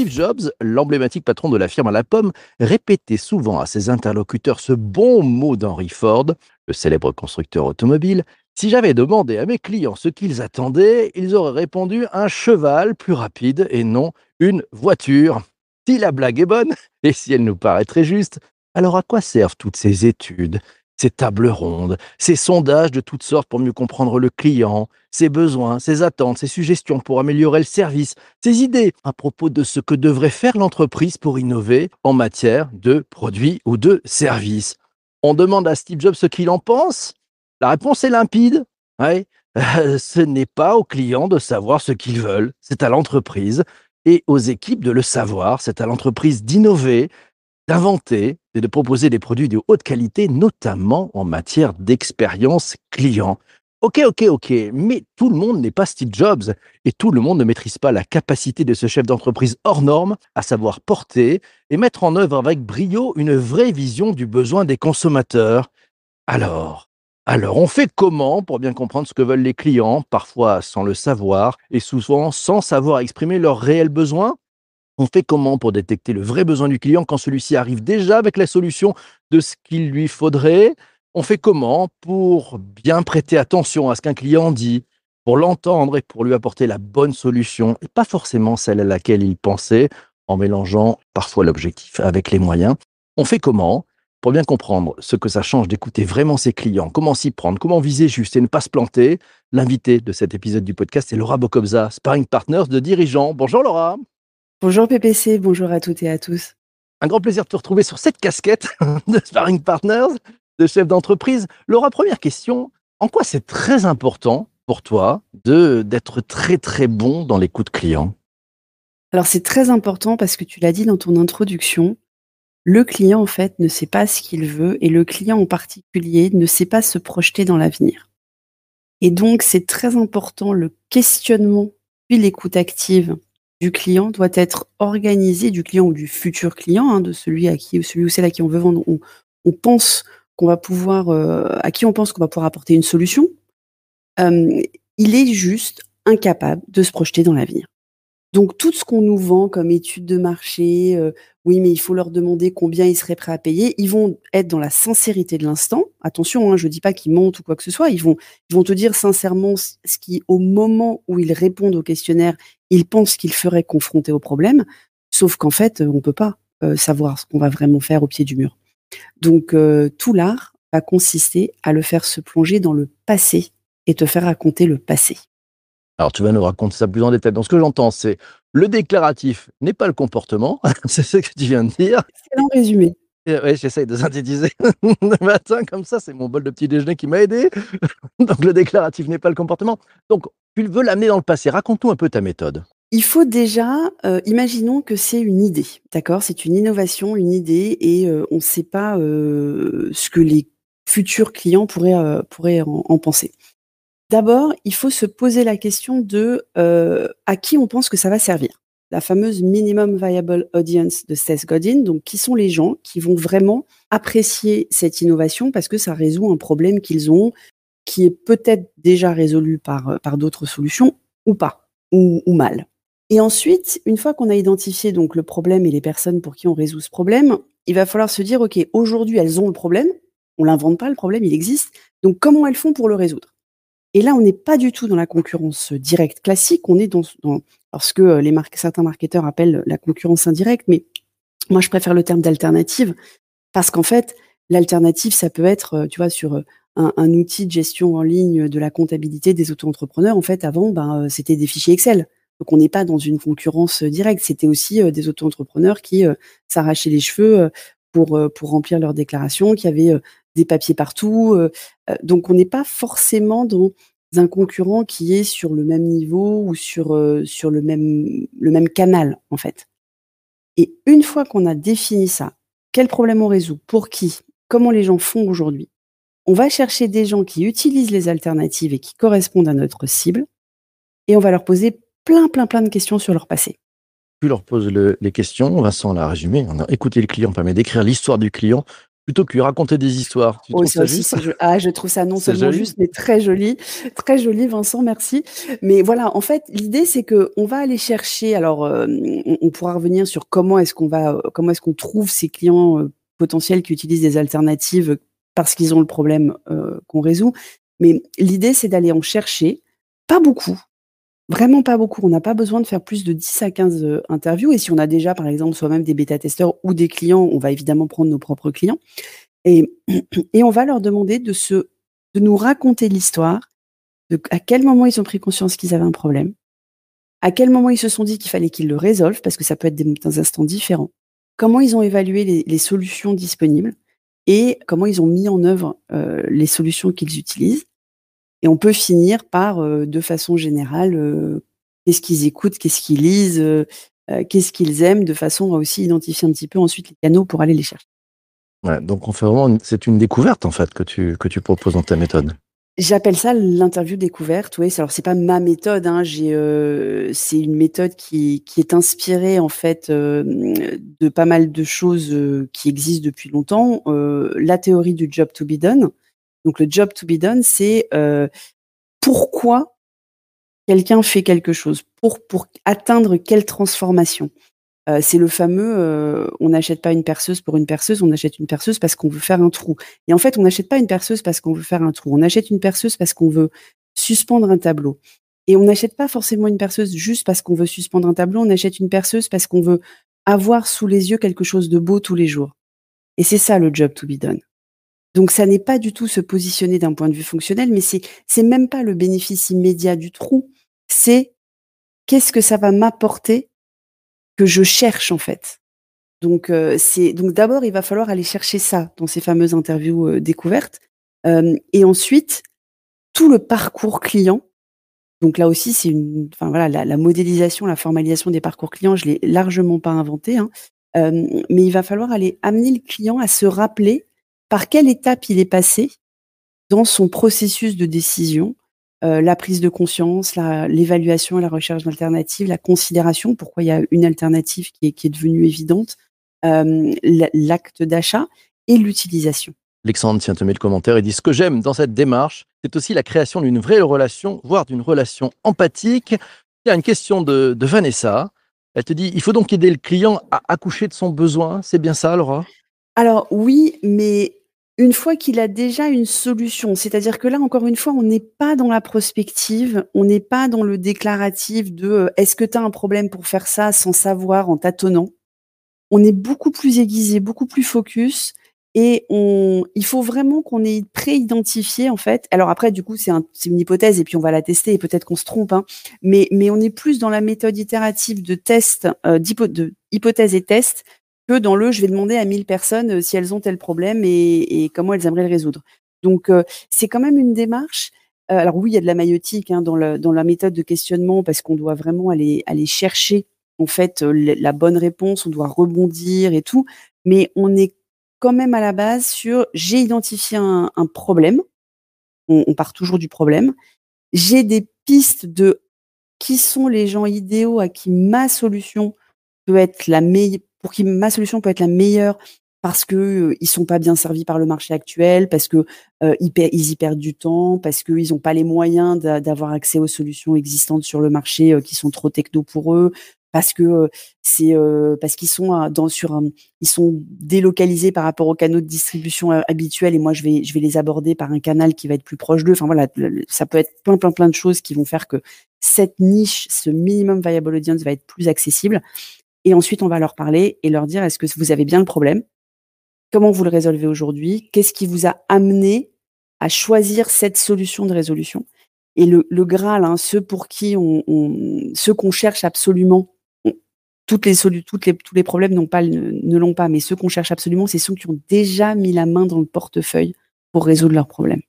Steve Jobs, l'emblématique patron de la firme à la pomme, répétait souvent à ses interlocuteurs ce bon mot d'Henry Ford, le célèbre constructeur automobile. Si j'avais demandé à mes clients ce qu'ils attendaient, ils auraient répondu un cheval plus rapide et non une voiture. Si la blague est bonne, et si elle nous paraît très juste, alors à quoi servent toutes ces études, ces tables rondes, ces sondages de toutes sortes pour mieux comprendre le client, ses besoins, ses attentes, ses suggestions pour améliorer le service, ses idées à propos de ce que devrait faire l'entreprise pour innover en matière de produits ou de services? On demande à Steve Jobs ce qu'il en pense? La réponse est limpide. Ce n'est pas aux clients de savoir ce qu'ils veulent, c'est à l'entreprise et aux équipes de le savoir. C'est à l'entreprise d'innover, d'inventer et de proposer des produits de haute qualité, notamment en matière d'expérience client. Ok, ok, ok, mais tout le monde n'est pas Steve Jobs et tout le monde ne maîtrise pas la capacité de ce chef d'entreprise hors norme à savoir porter et mettre en œuvre avec brio une vraie vision du besoin des consommateurs. Alors, alors, on fait comment pour bien comprendre ce que veulent les clients, parfois sans le savoir et souvent sans savoir exprimer leurs réels besoins? On fait comment pour détecter le vrai besoin du client quand celui-ci arrive déjà avec la solution de ce qu'il lui faudrait? On fait comment pour bien prêter attention à ce qu'un client dit, pour l'entendre et pour lui apporter la bonne solution, et pas forcément celle à laquelle il pensait, en mélangeant parfois l'objectif avec les moyens? On fait comment pour bien comprendre ce que ça change d'écouter vraiment ses clients, comment s'y prendre, comment viser juste et ne pas se planter, l'invité de cet épisode du podcast est Laura Bokobza, sparring partners de dirigeants. Bonjour Laura. Bonjour PPC, bonjour à toutes et à tous. Un grand plaisir de te retrouver sur cette casquette de sparring partners, de chef d'entreprise. Laura, première question, en quoi c'est très important pour toi de d'être très très bon dans l'écoute client? Alors c'est très important parce que tu l'as dit dans ton introduction, le client, en fait, ne sait pas ce qu'il veut et le client en particulier ne sait pas se projeter dans l'avenir. Et donc, c'est très important, le questionnement puis l'écoute active du client doit être organisé, du client ou du futur client, hein, de celui à qui celui ou celle à qui on veut vendre. On, pense qu'on va pouvoir, euh, à qui on pense qu'on va pouvoir apporter une solution. Euh, il est juste incapable de se projeter dans l'avenir. Donc tout ce qu'on nous vend comme étude de marché, euh, oui, mais il faut leur demander combien ils seraient prêts à payer. Ils vont être dans la sincérité de l'instant. Attention, hein, je ne dis pas qu'ils mentent ou quoi que ce soit. Ils vont, ils vont te dire sincèrement ce qui, au moment où ils répondent au questionnaire, ils pensent qu'ils feraient confronter au problème. Sauf qu'en fait, on ne peut pas euh, savoir ce qu'on va vraiment faire au pied du mur. Donc euh, tout l'art va consister à le faire se plonger dans le passé et te faire raconter le passé. Alors, tu vas nous raconter ça plus en détail. Donc, ce que j'entends, c'est le déclaratif n'est pas le comportement. c'est ce que tu viens de dire. Excellent résumé. Oui, j'essaye de synthétiser le matin comme ça. C'est mon bol de petit déjeuner qui m'a aidé. Donc, le déclaratif n'est pas le comportement. Donc, tu veux l'amener dans le passé. Raconte-nous un peu ta méthode. Il faut déjà, euh, imaginons que c'est une idée, d'accord? C'est une innovation, une idée, et euh, on ne sait pas euh, ce que les futurs clients pourraient, pourraient en, en penser. D'abord, il faut se poser la question de euh, à qui on pense que ça va servir. La fameuse minimum viable audience de Seth Godin. Donc, qui sont les gens qui vont vraiment apprécier cette innovation parce que ça résout un problème qu'ils ont, qui est peut-être déjà résolu par, par d'autres solutions ou pas, ou, ou mal. Et ensuite, une fois qu'on a identifié donc le problème et les personnes pour qui on résout ce problème, il va falloir se dire, OK, aujourd'hui, elles ont le problème. On l'invente pas, le problème, il existe. Donc, comment elles font pour le résoudre? Et là, on n'est pas du tout dans la concurrence directe classique, on est dans, parce que marques, certains marketeurs appellent la concurrence indirecte, mais moi je préfère le terme d'alternative parce qu'en fait, l'alternative, ça peut être, tu vois, sur un, un, outil de gestion en ligne de la comptabilité des auto-entrepreneurs. En fait, avant, ben, c'était des fichiers Excel. Donc, on n'est pas dans une concurrence directe. C'était aussi des auto-entrepreneurs qui s'arrachaient les cheveux pour, pour remplir leurs déclarations, qui avaient des papiers partout. donc on n'est pas forcément dans un concurrent qui est sur le même niveau ou sur, sur le, même, le même canal, en fait. Et une fois qu'on a défini ça, quel problème on résout, pour qui, comment les gens font aujourd'hui, on va chercher des gens qui utilisent les alternatives et qui correspondent à notre cible, et on va leur poser plein, plein, plein de questions sur leur passé. tu leur poses le- les questions. Vincent l'a résumé. On a écouté le client permet d'écrire l'histoire du client plutôt que lui raconter des histoires. Tu Oh, trouves ça ça aussi, juste c'est jo- Ah, je trouve ça non seulement joli. juste, mais très joli. Très joli, Vincent, merci. Mais voilà, en fait, l'idée, c'est que on va aller chercher. Alors, euh, on, on pourra revenir sur comment est-ce qu'on va, euh, comment est-ce qu'on trouve ces clients euh, potentiels qui utilisent des alternatives parce qu'ils ont le problème euh, qu'on résout. Mais l'idée, c'est d'aller en chercher, pas beaucoup. Vraiment pas beaucoup. On n'a pas besoin de faire plus de 10 à 15 euh, interviews. Et si on a déjà, par exemple, soi-même des bêta-testeurs ou des clients, on va évidemment prendre nos propres clients. Et, et on va leur demander de, se, de nous raconter l'histoire, de à quel moment ils ont pris conscience qu'ils avaient un problème, à quel moment ils se sont dit qu'il fallait qu'ils le résolvent, parce que ça peut être des, dans un instant différents, comment ils ont évalué les, les solutions disponibles et comment ils ont mis en œuvre euh, les solutions qu'ils utilisent. Et on peut finir par, euh, de façon générale, euh, qu'est-ce qu'ils écoutent, qu'est-ce qu'ils lisent, euh, qu'est-ce qu'ils aiment, de façon à aussi identifier un petit peu ensuite les canaux pour aller les chercher. Ouais, donc on fait vraiment, c'est une découverte en fait que tu que tu proposes dans ta méthode. J'appelle ça l'interview découverte. Oui, alors c'est pas ma méthode. Hein, j'ai, euh, c'est une méthode qui, qui est inspirée en fait euh, de pas mal de choses euh, qui existent depuis longtemps. La théorie du job to be done. Donc le job to be done, c'est euh, pourquoi quelqu'un fait quelque chose, pour pour atteindre quelle transformation? Euh, c'est le fameux euh, on n'achète pas une perceuse pour une perceuse, on achète une perceuse parce qu'on veut faire un trou. Et en fait, on n'achète pas une perceuse parce qu'on veut faire un trou. On achète une perceuse parce qu'on veut suspendre un tableau. Et on n'achète pas forcément une perceuse juste parce qu'on veut suspendre un tableau. On achète une perceuse parce qu'on veut avoir sous les yeux quelque chose de beau tous les jours. Et c'est ça le job to be done. Donc ça n'est pas du tout se positionner d'un point de vue fonctionnel, mais c'est c'est même pas le bénéfice immédiat du trou. C'est qu'est-ce que ça va m'apporter que je cherche en fait. Donc euh, c'est donc d'abord il va falloir aller chercher ça dans ces fameuses interviews euh, découvertes Euh, et ensuite tout le parcours client. Donc là aussi c'est enfin voilà la, modélisation, la formalisation des parcours clients, je l'ai largement pas inventé hein. Mais il va falloir aller amener le client à se rappeler par quelle étape il est passé dans son processus de décision euh, la prise de conscience, la- l'évaluation et la recherche d'alternatives, la considération, pourquoi il y a une alternative qui est, qui est devenue évidente, euh, la- l'acte d'achat et l'utilisation. Alexandre tient le commentaire et dit ce que j'aime dans cette démarche, c'est aussi la création d'une vraie relation, voire d'une relation empathique. Il y a une question de, de Vanessa. Elle te dit il faut donc aider le client à accoucher de son besoin. C'est bien ça, Laura? Alors oui, mais une fois qu'il a déjà une solution, c'est-à-dire que là, encore une fois, on n'est pas dans la prospective, on n'est pas dans le déclaratif de euh, est-ce que tu as un problème pour faire ça sans savoir, en tâtonnant. On est beaucoup plus aiguisé, beaucoup plus focus. Et on, il faut vraiment qu'on ait pré-identifié en fait. Alors après, du coup, c'est un, une hypothèse et puis on va la tester et peut-être qu'on se trompe. Hein. Mais, mais on est plus dans la méthode itérative de test, euh, d'hypo- de hypothèse et test dans le je vais demander à 1000 personnes euh, si elles ont tel problème et, comment elles aimeraient le résoudre. Donc euh, c'est quand même une démarche. Euh, alors oui, il y a de la maïotique hein, dans, la méthode de questionnement parce qu'on doit vraiment aller, chercher en fait la bonne réponse, on doit rebondir et tout, mais on est quand même à la base sur j'ai identifié un, un problème, on, on part toujours du problème, j'ai des pistes de qui sont les gens idéaux à qui ma solution peut être la meilleure, pour qui ma solution peut être la meilleure parce que euh, ils sont pas bien servis par le marché actuel, parce que euh, ils, y perdent du temps, parce qu'ils n'ont pas les moyens d'a- d'avoir accès aux solutions existantes sur le marché euh, qui sont trop techno pour eux, parce que c'est parce qu'ils sont dans sur ils sont délocalisés par rapport aux canaux de distribution habituels et moi je vais je vais les aborder par un canal qui va être plus proche d'eux. Enfin voilà, ça peut être plein plein plein de choses qui vont faire que cette niche, ce minimum viable audience va être plus accessible. Et ensuite, on va leur parler et leur dire est-ce que vous avez bien le problème? Comment vous le résolvez aujourd'hui? Qu'est-ce qui vous a amené à choisir cette solution de résolution? Et le, Graal, hein, ceux pour qui on, ceux qu'on cherche absolument, toutes les toutes les, tous les problèmes n'ont pas, ne l'ont pas, mais ceux qu'on cherche absolument, c'est ceux qui ont déjà mis la main dans le portefeuille pour résoudre leurs problèmes.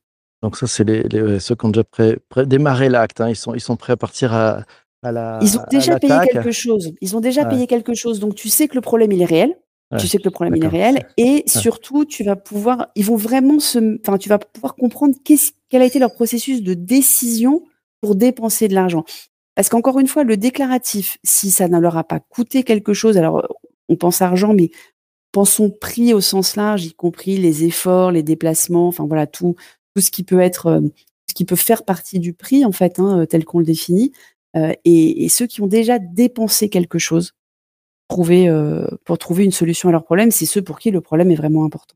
Donc ça, c'est les, ceux qui ont déjà pré- démarré l'acte. hein. Ils, sont, ils sont prêts à partir à, à la Ils ont déjà payé quelque chose. Ils ont déjà Ouais. payé quelque chose. Donc tu sais que le problème il est réel. Ouais, Tu sais que le problème il est réel. Et surtout, tu vas pouvoir, ils vont vraiment se, enfin, tu vas pouvoir comprendre quel a été leur processus de décision pour dépenser de l'argent. Parce qu'encore une fois, le déclaratif, si ça ne leur a pas coûté quelque chose, alors on pense argent, mais pensons prix au sens large, y compris les efforts, les déplacements, enfin voilà, tout, tout ce qui peut être, euh, ce qui peut faire partie du prix, en fait, hein, tel qu'on le définit. Euh, et, et ceux qui ont déjà dépensé quelque chose trouver, euh, pour trouver une solution à leur problème, c'est ceux pour qui le problème est vraiment important.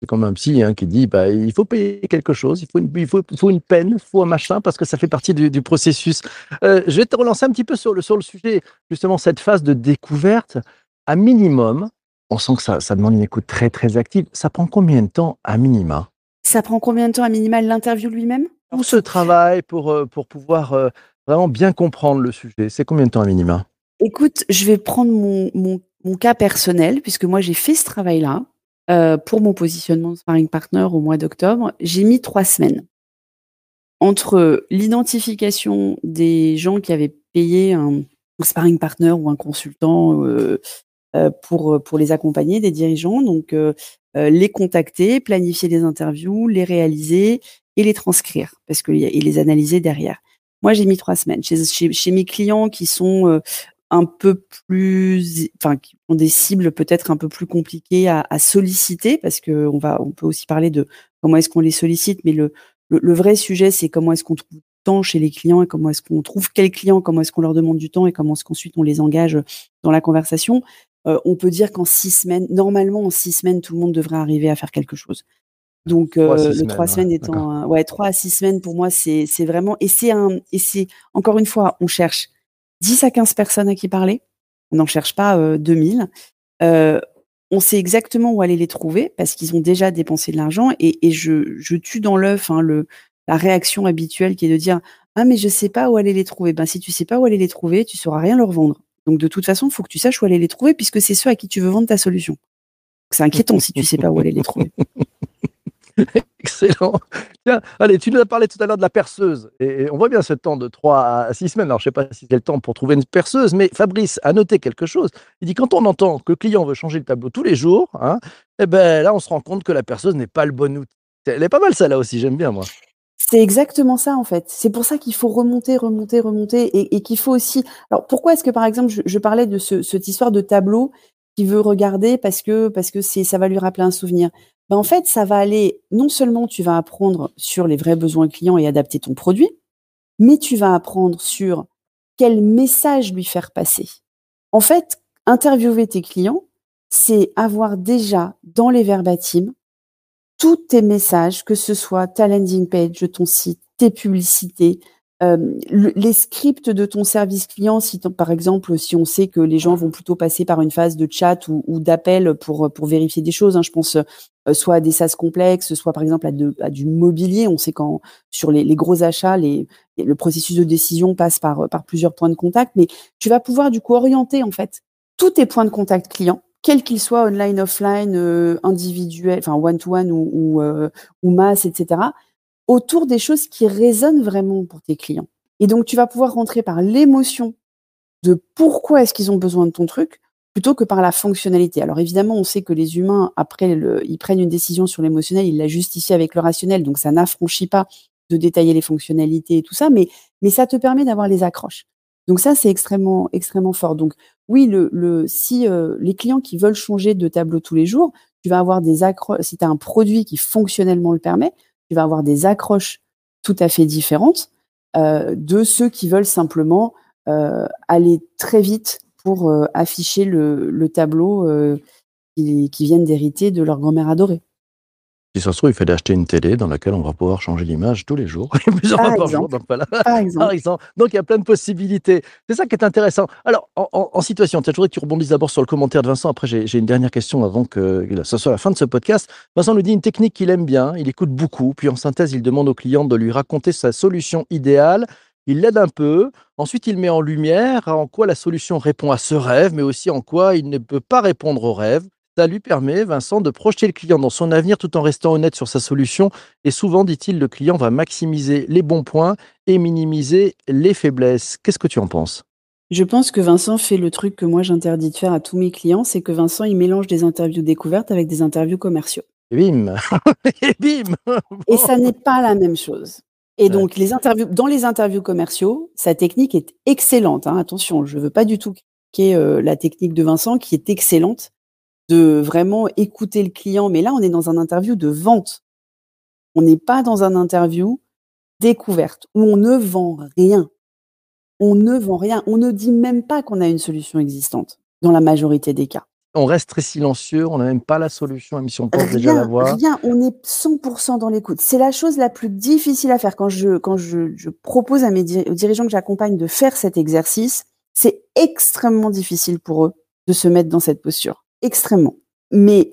C'est comme un psy hein, qui dit bah, il faut payer quelque chose, il faut une, il faut, il faut une peine, il faut un machin, parce que ça fait partie du, du processus. Euh, je vais te relancer un petit peu sur le, sur le sujet, justement, cette phase de découverte. À minimum, on sent que ça, ça demande une écoute très, très active. Ça prend combien de temps à minima? Ça prend combien de temps à minima l'interview lui-même? Tout ce travail pour, pour pouvoir vraiment bien comprendre le sujet, c'est combien de temps à minima Écoute, je vais prendre mon, mon, cas personnel, puisque moi j'ai fait ce travail-là euh, pour mon positionnement de sparring partner au mois d'octobre. J'ai mis trois semaines entre l'identification des gens qui avaient payé un sparring partner ou un consultant euh, euh, pour, pour les accompagner, des dirigeants, donc les contacter, planifier des interviews, les réaliser et les transcrire, parce que, et les analyser derrière. Moi, j'ai mis trois semaines. Chez, chez, chez mes clients qui sont euh, un peu plus, enfin, qui ont des cibles peut-être un peu plus compliquées à, à solliciter, parce que on va, on peut aussi parler de comment est-ce qu'on les sollicite, mais le, le, le vrai sujet, c'est comment est-ce qu'on trouve du temps chez les clients et comment est-ce qu'on trouve quels clients, comment est-ce qu'on leur demande du temps et comment est-ce qu'ensuite on les engage dans la conversation. Euh, on peut dire qu'en six semaines, normalement en six semaines, tout le monde devrait arriver à faire quelque chose. Donc Trois euh, six le trois semaines, semaines ouais, étant un- ouais trois à six semaines pour moi c'est c'est vraiment et c'est un et c'est encore une fois on cherche 10 à 15 personnes à qui parler. On n'en cherche pas euh, 2000 Euh, on sait exactement où aller les trouver parce qu'ils ont déjà dépensé de l'argent et, et je, je tue dans l'œuf hein, le la réaction habituelle qui est de dire ah mais je sais pas où aller les trouver. Ben si tu sais pas où aller les trouver tu sauras rien leur vendre donc de toute façon il faut que tu saches où aller les trouver puisque c'est ceux à qui tu veux vendre ta solution. C'est inquiétant si tu sais pas où aller les trouver Excellent. Tiens, allez, tu nous as parlé tout à l'heure de la perceuse. Et on voit bien ce temps de 3 à 6 semaines. Alors, je ne sais pas si c'est le temps pour trouver une perceuse, mais Fabrice a noté quelque chose. Il dit quand on entend que le client veut changer le tableau tous les jours, hein, eh ben, là, on se rend compte que la perceuse n'est pas le bon outil. Elle est pas mal, celle-là aussi. J'aime bien, moi. C'est exactement ça en fait. C'est pour ça qu'il faut remonter, remonter, remonter et, qu'il faut aussi. Alors pourquoi est-ce que par exemple je, parlais de ce, cette histoire de tableau qui veut regarder parce que parce que ça va lui rappeler un souvenir? Ben en fait ça va aller non seulement tu vas apprendre sur les vrais besoins clients et adapter ton produit, mais tu vas apprendre sur quel message lui faire passer. En fait, interviewer tes clients, c'est avoir déjà dans les verbatims tous tes messages, que ce soit ta landing page ton site, tes publicités, euh, le- les scripts de ton service client, si par exemple, si on sait que les gens vont plutôt passer par une phase de chat ou, d'appel pour, pour vérifier des choses, hein, je pense euh, soit à des SaaS complexes, soit par exemple à, du mobilier. On sait quand sur les, gros achats, le processus de décision passe par, par plusieurs points de contact, mais tu vas pouvoir du coup orienter en fait tous tes points de contact clients, quels qu'ils soient online, offline, euh, individuels, enfin one-to-one ou, ou, euh, ou masse, etc., autour des choses qui résonnent vraiment pour tes clients. Et donc, tu vas pouvoir rentrer par l'émotion de pourquoi est-ce qu'ils ont besoin de ton truc plutôt que par la fonctionnalité. Alors évidemment, on sait que les humains, après, ils prennent une décision sur l'émotionnel, ils la justifient avec le rationnel, donc ça n'affranchit pas de détailler les fonctionnalités et tout ça, mais, mais ça te permet d'avoir les accroches. Donc ça, c'est extrêmement, extrêmement fort. Donc oui, le, si euh, les clients qui veulent changer de tableau tous les jours, tu vas avoir des accroches, si tu as un produit qui fonctionnellement le permet, tu vas avoir des accroches tout à fait différentes euh, de ceux qui veulent simplement euh, aller très vite pour euh, afficher le, le tableau qu'ils qui viennent d'hériter de leur grand-mère adorée. Si ça se trouve, il fallait acheter une télé dans laquelle on va pouvoir changer l'image tous les jours, plusieurs Par fois par jour. exemple. Donc voilà. Par exemple. Par exemple. Donc il y a plein de possibilités. C'est ça qui est intéressant. Alors, en, en- en situation, je voudrais que tu rebondisses d'abord sur le commentaire de Vincent. Après, j'ai j'ai une dernière question avant que ce soit la fin de ce podcast. Vincent nous dit une technique qu'il aime bien, il écoute beaucoup, puis en synthèse, il demande au client de lui raconter sa solution idéale. Il l'aide un peu. Ensuite, il met en lumière en quoi la solution répond à ce rêve, mais aussi en quoi il ne peut pas répondre au rêve. Ça lui permet, Vincent, de projeter le client dans son avenir tout en restant honnête sur sa solution. Et souvent, dit-il, le client va maximiser les bons points et minimiser les faiblesses. Qu'est-ce que tu en penses? Je pense que Vincent fait le truc que moi j'interdis de faire à tous mes clients, c'est que Vincent il mélange des interviews découvertes avec des interviews commerciaux. Et bim Et bim Et ça n'est pas la même chose. Et Ouais. donc, les interviews, dans les interviews commerciaux, sa technique est excellente. hein. Attention, je veux pas du tout critiquer euh, la technique de Vincent, qui est excellente, de vraiment écouter le client. Mais là, on est dans un interview de vente. On n'est pas dans un interview découverte, où on ne vend rien. On ne vend rien. On ne dit même pas qu'on a une solution existante, dans la majorité des cas. On reste très silencieux, on n'a même pas la solution, même si on pense déjà rien, on est 100% dans l'écoute. C'est la chose la plus difficile à faire quand je, quand je, je propose à mes aux dirigeants que j'accompagne de faire cet exercice. C'est extrêmement difficile pour eux de se mettre dans cette posture. Extrêmement. Mais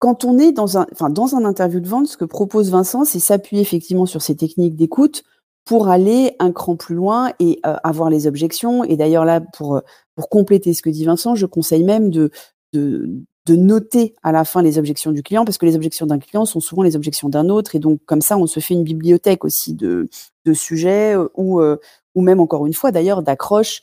quand on est dans un, enfin, dans un interview de vente, ce que propose Vincent, c'est s'appuyer effectivement sur ces techniques d'écoute pour aller un cran plus loin et euh, avoir les objections. Et d'ailleurs là, pour, euh, pour compléter ce que dit Vincent, je conseille même de, de, noter à la fin les objections du client, parce que les objections d'un client sont souvent les objections d'un autre, et donc comme ça, on se fait une bibliothèque aussi de, de sujets euh, ou, ou même encore une fois d'ailleurs d'accroches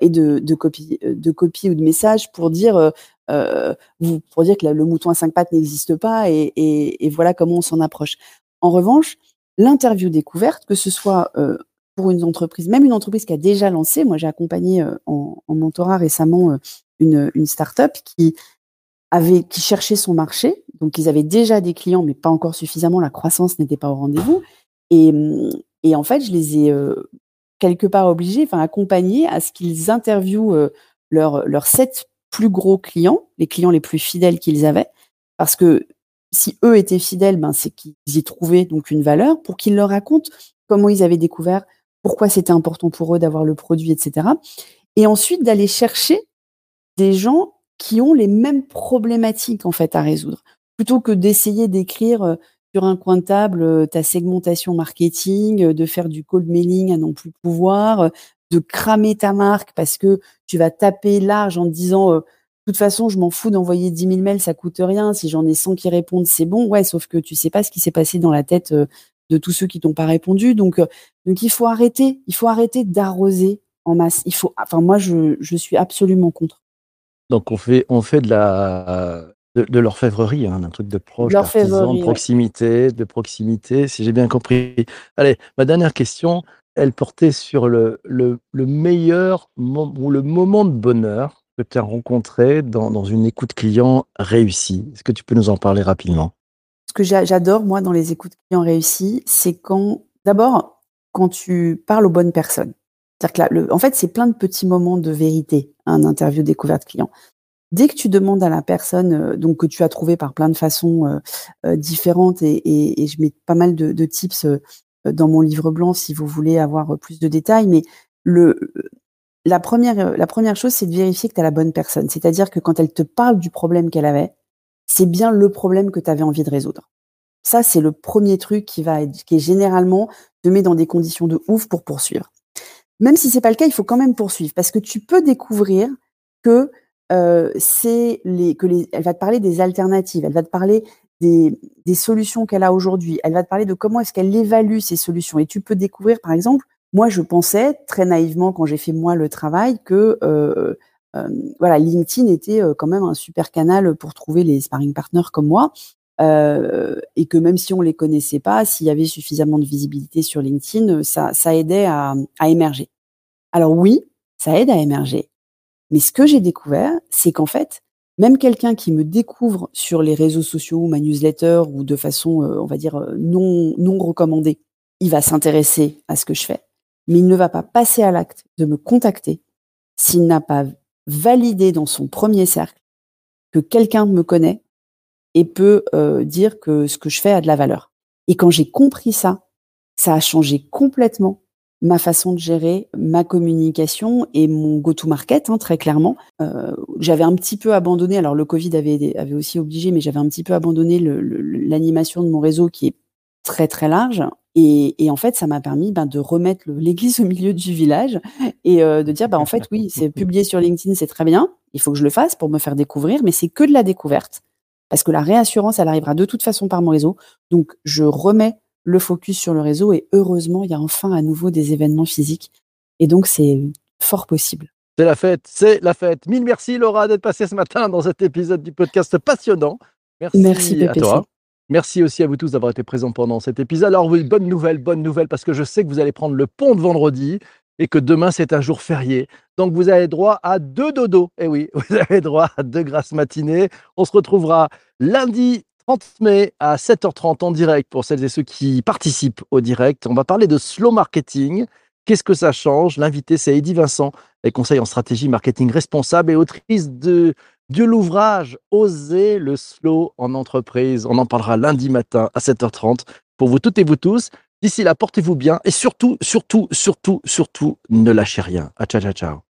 et de, de copies de ou de messages pour dire vous- pour dire que le mouton à cinq pattes n'existe pas et, voilà comment on s'en approche. En revanche, l'interview découverte, que ce soit euh, pour une entreprise, même une entreprise qui a déjà lancé, moi j'ai accompagné euh, en, en mentorat récemment euh, une, une start-up qui avait, qui cherchait son marché. Donc, ils avaient déjà des clients, mais pas encore suffisamment. La croissance n'était pas au rendez-vous. Et, en fait, je les ai euh, quelque part obligés, enfin accompagnés à ce qu'ils interviewent euh, leurs leurs sept plus gros clients, les clients les plus fidèles qu'ils avaient, parce que si eux étaient fidèles, ben c'est qu'ils y trouvaient donc une valeur pour qu'ils leur racontent comment ils avaient découvert, pourquoi c'était important pour eux d'avoir le produit, etc. Et ensuite d'aller chercher des gens qui ont les mêmes problématiques en fait à résoudre, plutôt que d'essayer d'écrire euh, sur un coin de table euh, ta segmentation marketing, euh, de faire du cold mailing à non plus pouvoir, de cramer ta marque parce que tu vas taper large en te disant euh, de toute façon, je m'en fous d'envoyer 10 000 mails, ça coûte rien. Si j'en ai 100 qui répondent, c'est bon. Ouais, sauf que tu sais pas ce qui s'est passé dans la tête euh, de tous ceux qui t'ont pas répondu. Donc, euh, donc il faut arrêter. Il faut arrêter d'arroser en masse. Il faut. Enfin, moi, je, je suis absolument contre. Donc on fait, on fait de la de, de l'orfèvrerie, hein, un truc de proche, ouais. proximité, de proximité, si j'ai bien compris. Allez, ma dernière question, elle portait sur le, le, le meilleur ou le moment de bonheur que tu as rencontré dans, dans une écoute client réussie. Est-ce que tu peux nous en parler rapidement? Ce que j'a- j'adore, moi, dans les écoutes clients réussies, c'est quand, d'abord, quand tu parles aux bonnes personnes. C'est-à-dire que là, en fait, c'est plein de petits moments de vérité, un interview découverte client. Dès que tu demandes à la personne, euh, donc que tu as trouvé par plein de façons euh, euh, différentes, et, et- je mets pas mal de, de tips dans mon livre blanc si vous voulez avoir euh, plus de détails, mais le, la, première, euh, la première chose, c'est de vérifier que tu as la bonne personne. C'est-à-dire que quand elle te parle du problème qu'elle avait, c'est bien le problème que tu avais envie de résoudre. Ça, c'est le premier truc qui va qui est généralement te met dans des conditions de ouf pour poursuivre. Même si c'est pas le cas, il faut quand même poursuivre parce que tu peux découvrir que euh, c'est les que les, elle va te parler des alternatives, elle va te parler des, des solutions qu'elle a aujourd'hui, elle va te parler de comment est-ce qu'elle évalue ces solutions et tu peux découvrir par exemple, moi je pensais très naïvement quand j'ai fait moi le travail que euh, euh, voilà LinkedIn était euh, quand même un super canal pour trouver les sparring partners comme moi euh, et que même si on les connaissait pas, s'il y avait suffisamment de visibilité sur LinkedIn, ça, ça aidait à, à émerger. Alors oui, ça aide à émerger. Mais ce que j'ai découvert, c'est qu'en fait, même quelqu'un qui me découvre sur les réseaux sociaux ma newsletter ou de façon, euh, on va dire, euh, non, non recommandée, il va s'intéresser à ce que je fais. Mais il ne va pas passer à l'acte de me contacter s'il n'a pas validé dans son premier cercle que quelqu'un me connaît et peut euh, dire que ce que je fais a de la valeur. Et quand j'ai compris ça, ça a changé complètement ma façon de gérer ma communication et mon go-to-market, hein, très clairement. Euh, j'avais un petit peu abandonné, alors le Covid avait, aussi obligé, mais j'avais un petit peu abandonné l'animation de mon réseau qui est très très large. Et, en fait, ça m'a permis ben, de remettre l'église au milieu du village et euh, de dire, bah, en fait, oui, c'est publié sur LinkedIn, c'est très bien, il faut que je le fasse pour me faire découvrir, mais c'est que de la découverte. Parce que la réassurance, elle arrivera de toute façon par mon réseau. Donc, je remets le focus sur le réseau et heureusement, il y a enfin à nouveau des événements physiques. Et donc, c'est fort possible. C'est la fête, c'est la fête. Mille merci Laura d'être passée ce matin dans cet épisode du podcast passionnant. Merci, Merci, à toi. Merci aussi à vous tous d'avoir été présents pendant cet épisode. Alors oui, bonne nouvelle, bonne nouvelle, parce que je sais que vous allez prendre le pont de vendredi et que demain c'est un jour férié. Donc vous avez droit à deux dodos. Eh oui, vous avez droit à deux grasses matinées. On se retrouvera lundi 30 mai à 7h30 en direct pour celles et ceux qui participent au direct. On va parler de slow marketing. Qu'est-ce que ça change? L'invité, c'est Eddie Vincent, et conseil en stratégie marketing responsable et autrice de, de l'ouvrage Oser le slow en entreprise. On en parlera lundi matin à 7h30 pour vous toutes et vous tous. D'ici là, portez-vous bien et surtout, surtout, surtout, surtout, ne lâchez rien. À ciao, ciao, ciao.